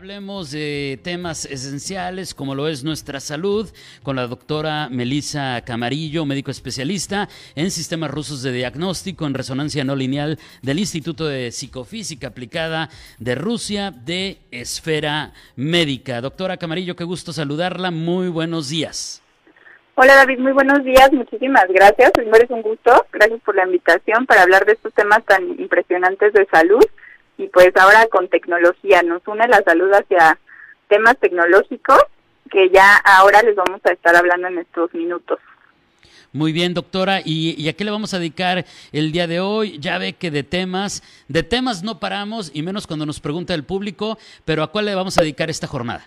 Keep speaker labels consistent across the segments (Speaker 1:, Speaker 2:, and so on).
Speaker 1: Hablemos de temas esenciales como lo es nuestra salud con la doctora Melissa Camarillo, médico especialista en sistemas rusos de diagnóstico en resonancia no lineal del Instituto de Psicofísica Aplicada de Rusia de Esfera Médica. Doctora Camarillo, qué gusto saludarla. Muy buenos días.
Speaker 2: Hola David, muy buenos días, muchísimas gracias. Primero es un gusto, gracias por la invitación para hablar de estos temas tan impresionantes de salud y pues ahora con tecnología nos une la salud hacia temas tecnológicos que ya ahora les vamos a estar hablando en estos minutos.
Speaker 1: Muy bien, doctora. ¿Y, a qué le vamos a dedicar el día de hoy? Ya ve que de temas, de temas no paramos, y menos cuando nos pregunta el público, pero ¿a cuál le vamos a dedicar esta jornada?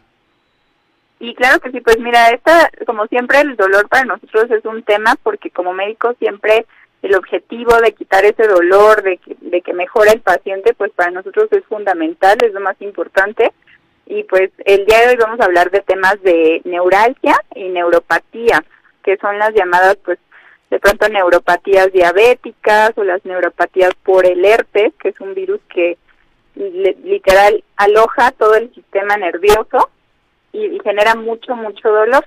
Speaker 2: Y claro que sí, pues mira, esta, como siempre, el dolor para nosotros es un tema porque como médicos siempre el objetivo de quitar ese dolor, de que, de que mejore el paciente, pues para nosotros es fundamental, es lo más importante. Y pues el día de hoy vamos a hablar de temas de neuralgia y neuropatía, que son las llamadas pues de pronto neuropatías diabéticas o las neuropatías por el herpes, que es un virus que literal aloja todo el sistema nervioso y genera mucho, mucho dolor.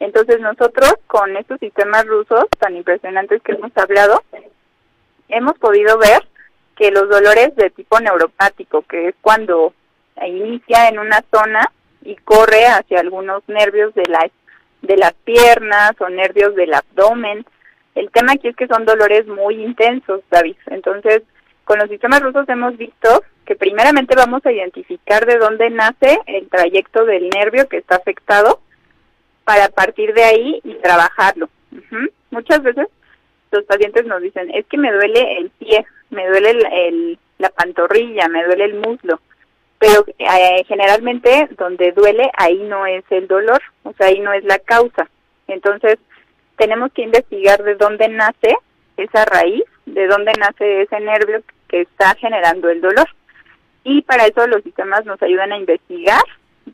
Speaker 2: Entonces nosotros con estos sistemas rusos tan impresionantes que hemos hablado, hemos podido ver que los dolores de tipo neuropático, que es cuando inicia en una zona y corre hacia algunos nervios de la de las piernas o nervios del abdomen. El tema aquí es que son dolores muy intensos, David. Entonces, con los sistemas rusos hemos visto que primeramente vamos a identificar de dónde nace el trayecto del nervio que está afectado para partir de ahí y trabajarlo. Muchas veces los pacientes nos dicen, es que me duele el pie, me duele el, la pantorrilla, me duele el muslo, pero eh, generalmente donde duele ahí no es el dolor, o sea, ahí no es la causa. Entonces, tenemos que investigar de dónde nace esa raíz, de dónde nace ese nervio que está generando el dolor. Y para eso los sistemas nos ayudan a investigar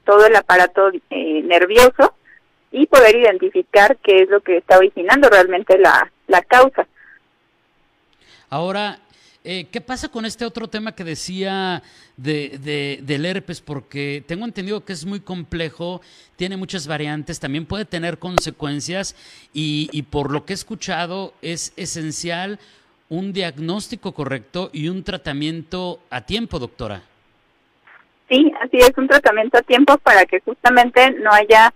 Speaker 2: todo el aparato eh, nervioso y poder identificar qué es lo que está originando realmente la, la causa.
Speaker 1: Ahora, eh, ¿Qué pasa con este otro tema que decía de, de, del herpes? Porque tengo entendido que es muy complejo, tiene muchas variantes, también puede tener consecuencias y, y, por lo que he escuchado es esencial un diagnóstico correcto y un tratamiento a tiempo, doctora.
Speaker 2: Sí, así es, un tratamiento a tiempo para que justamente no haya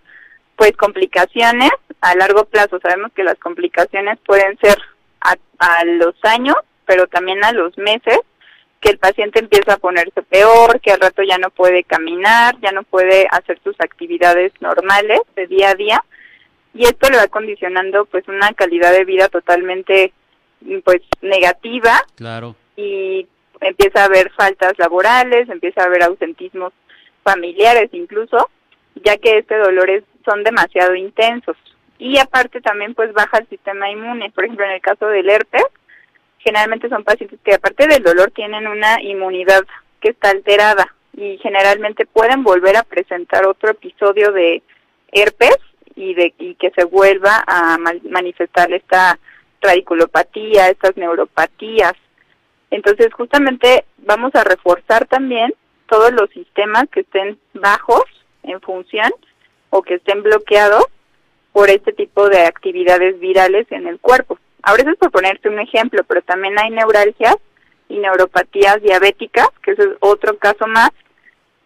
Speaker 2: pues complicaciones a largo plazo. Sabemos que las complicaciones pueden ser a, a, los años, pero también a los meses, que el paciente empieza a ponerse peor, que al rato ya no puede caminar, ya no puede hacer sus actividades normales de día a día, y esto le va condicionando pues una calidad de vida totalmente pues negativa.
Speaker 1: Claro.
Speaker 2: Y empieza a haber faltas laborales, empieza a haber ausentismos familiares incluso, ya que este dolor es son demasiado intensos. Y aparte también pues baja el sistema inmune. Por ejemplo, en el caso del herpes, generalmente son pacientes que aparte del dolor tienen una inmunidad que está alterada y generalmente pueden volver a presentar otro episodio de herpes y de y que se vuelva a manifestar esta radiculopatía, estas neuropatías. Entonces, justamente vamos a reforzar también todos los sistemas que estén bajos en función o que estén bloqueados por este tipo de actividades virales en el cuerpo. Ahora eso es por ponerte un ejemplo, pero también hay neuralgias y neuropatías diabéticas, que es otro caso más,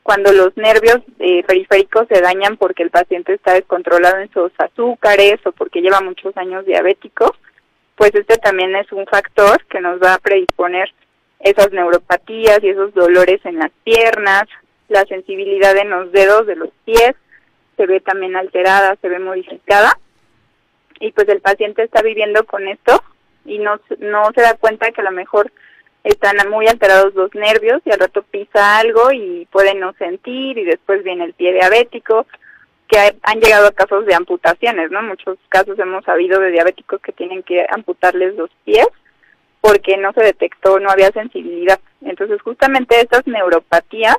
Speaker 2: cuando los nervios eh, periféricos se dañan porque el paciente está descontrolado en sus azúcares o porque lleva muchos años diabético, pues este también es un factor que nos va a predisponer esas neuropatías y esos dolores en las piernas, la sensibilidad en los dedos de los pies, se ve también alterada, se ve modificada y pues el paciente está viviendo con esto y no, no se da cuenta que a lo mejor están muy alterados los nervios y al rato pisa algo y puede no sentir y después viene el pie diabético, que han llegado a casos de amputaciones, ¿no? Muchos casos hemos sabido de diabéticos que tienen que amputarles los pies porque no se detectó, no había sensibilidad. Entonces justamente estas neuropatías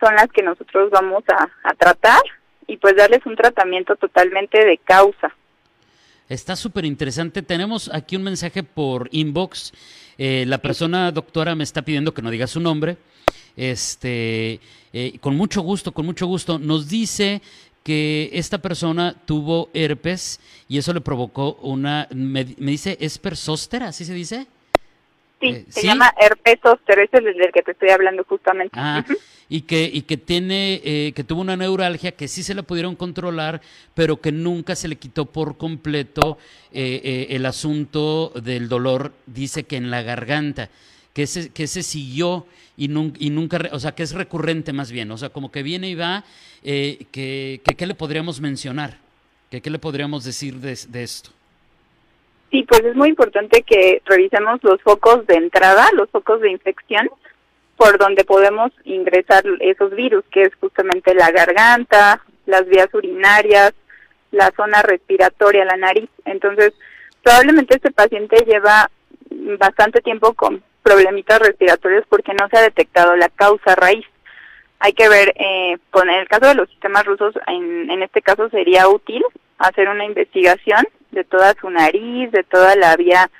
Speaker 2: son las que nosotros vamos a tratar y pues darles un tratamiento totalmente de causa.
Speaker 1: Está súper interesante. Tenemos aquí un mensaje por inbox. Eh, la persona doctora me está pidiendo que no diga su nombre. Este, eh, con mucho gusto, con mucho gusto. Nos dice que esta persona tuvo herpes y eso le provocó una, me, dice, ¿es zóster? ¿Así se dice?
Speaker 2: Sí, eh, se llama herpes zóster, ese es el del que te estoy hablando justamente.
Speaker 1: Ah, y que, y que tiene, eh, que tuvo una neuralgia que sí se la pudieron controlar, pero que nunca se le quitó por completo eh, el asunto del dolor, dice que en la garganta, que ese, que ese siguió y, y nunca, o sea, que es recurrente más bien, o sea, como que viene y va, que, que, ¿qué le podríamos mencionar? ¿Qué, qué le podríamos decir de, de esto?
Speaker 2: Sí, pues es muy importante que revisemos los focos de entrada, los focos de infección, por donde podemos ingresar esos virus, que es justamente la garganta, las vías urinarias, la zona respiratoria, la nariz. Entonces, probablemente este paciente lleva bastante tiempo con problemitas respiratorios porque no se ha detectado la causa raíz. Hay que ver, eh, con el caso de los sistemas rusos, en, en este caso sería útil hacer una investigación de toda su nariz, de toda la vía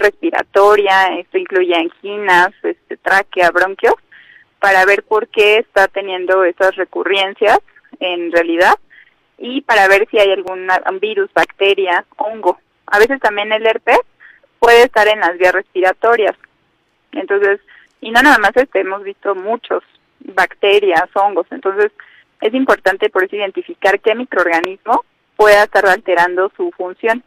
Speaker 2: respiratoria, esto incluye anginas, este, tráquea, bronquios, para ver por qué está teniendo esas recurrencias en realidad y para ver si hay algún virus, bacteria, hongo. A veces también el herpes puede estar en las vías respiratorias. Entonces, y no nada más este, hemos visto muchos bacterias, hongos. Entonces, es importante por eso identificar qué microorganismo pueda estar alterando su función.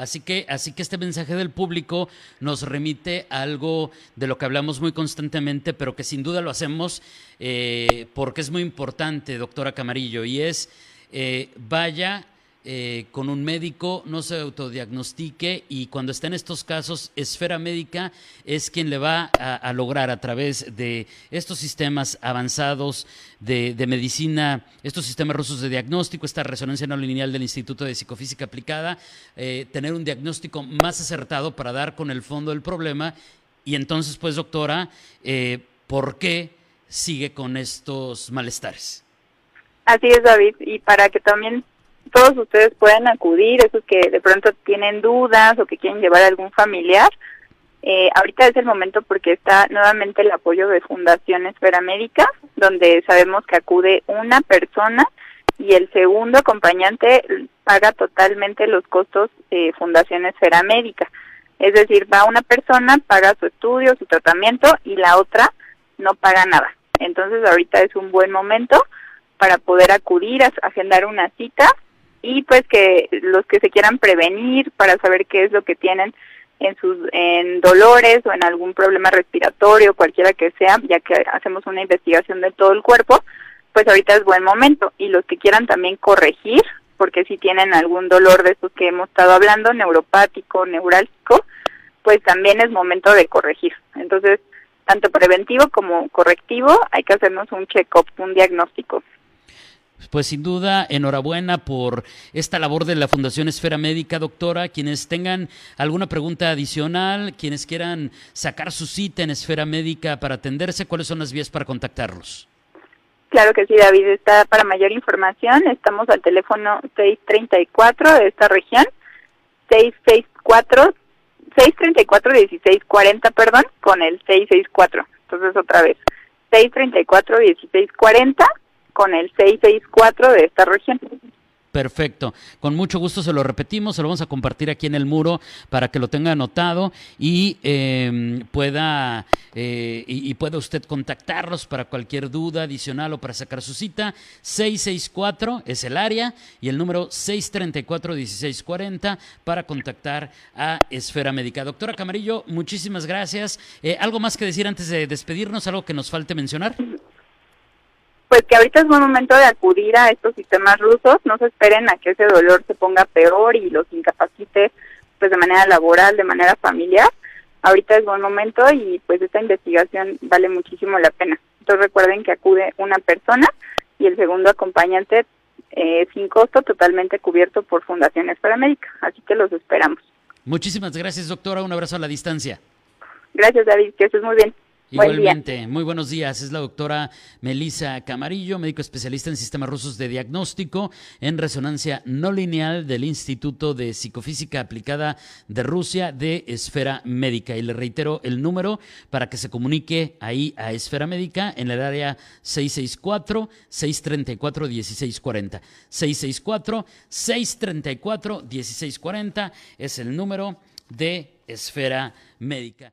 Speaker 1: Así que, así que este mensaje del público nos remite a algo de lo que hablamos muy constantemente, pero que sin duda lo hacemos eh, porque es muy importante, doctora Camarillo, y es eh, vaya eh, con un médico, no se autodiagnostique y cuando está en estos casos, Esfera Médica es quien le va a, lograr a través de estos sistemas avanzados de, medicina, estos sistemas rusos de diagnóstico, esta resonancia no lineal del Instituto de Psicofísica Aplicada, eh, tener un diagnóstico más acertado para dar con el fondo del problema y entonces, pues, doctora, eh, ¿por qué sigue con estos malestares?
Speaker 2: Así es, David, y para que también todos ustedes pueden acudir, esos que de pronto tienen dudas o que quieren llevar a algún familiar. Eh, ahorita es el momento porque está nuevamente el apoyo de Fundación Esfera Médica, donde sabemos que acude una persona y el segundo acompañante paga totalmente los costos de Fundación Esfera Médica. Es decir, va una persona, paga su estudio, su tratamiento y la otra no paga nada. Entonces ahorita es un buen momento para poder acudir a agendar una cita y pues que los que se quieran prevenir para saber qué es lo que tienen en sus en dolores o en algún problema respiratorio, cualquiera que sea, ya que hacemos una investigación de todo el cuerpo, pues ahorita es buen momento y los que quieran también corregir, porque si tienen algún dolor de esos que hemos estado hablando, neuropático, neurálgico, pues también es momento de corregir. Entonces, tanto preventivo como correctivo, hay que hacernos un check-up, un diagnóstico.
Speaker 1: Pues sin duda, enhorabuena por esta labor de la Fundación Esfera Médica, doctora. Quienes tengan alguna pregunta adicional, quienes quieran sacar su cita en Esfera Médica para atenderse, ¿cuáles son las vías para contactarlos?
Speaker 2: Claro que sí, David. Está para mayor información. Estamos al teléfono 634 de esta región, 664 634 1640, perdón, con el 664. Entonces otra vez, 634 1640 con el 664 de esta región.
Speaker 1: Perfecto. Con mucho gusto se lo repetimos, se lo vamos a compartir aquí en el muro para que lo tenga anotado y em, pueda eh, y, pueda usted contactarlos para cualquier duda adicional o para sacar su cita. 664 es el área y el número 634-1640 para contactar a Esfera Médica. Doctora Camarillo, muchísimas gracias. Eh, ¿Algo más que decir antes de despedirnos? ¿Algo que nos falte mencionar?
Speaker 2: Pues que ahorita es buen momento de acudir a estos sistemas rusos, no se esperen a que ese dolor se ponga peor y los incapacite pues de manera laboral, de manera familiar. Ahorita es buen momento y pues esta investigación vale muchísimo la pena. Entonces recuerden que acude una persona y el segundo acompañante eh, sin costo, totalmente cubierto por Fundaciones Médica. Así que los esperamos.
Speaker 1: Muchísimas gracias, doctora. Un abrazo a la distancia.
Speaker 2: Gracias, David. Que estés muy bien.
Speaker 1: Igualmente, muy buenos días. Es la doctora Melisa Camarillo, médico especialista en sistemas rusos de diagnóstico en resonancia no lineal del Instituto de Psicofísica Aplicada de Rusia de Esfera Médica. Y le reitero el número para que se comunique ahí a Esfera Médica en el área 664-634-1640. 664-634-1640 es el número de Esfera Médica.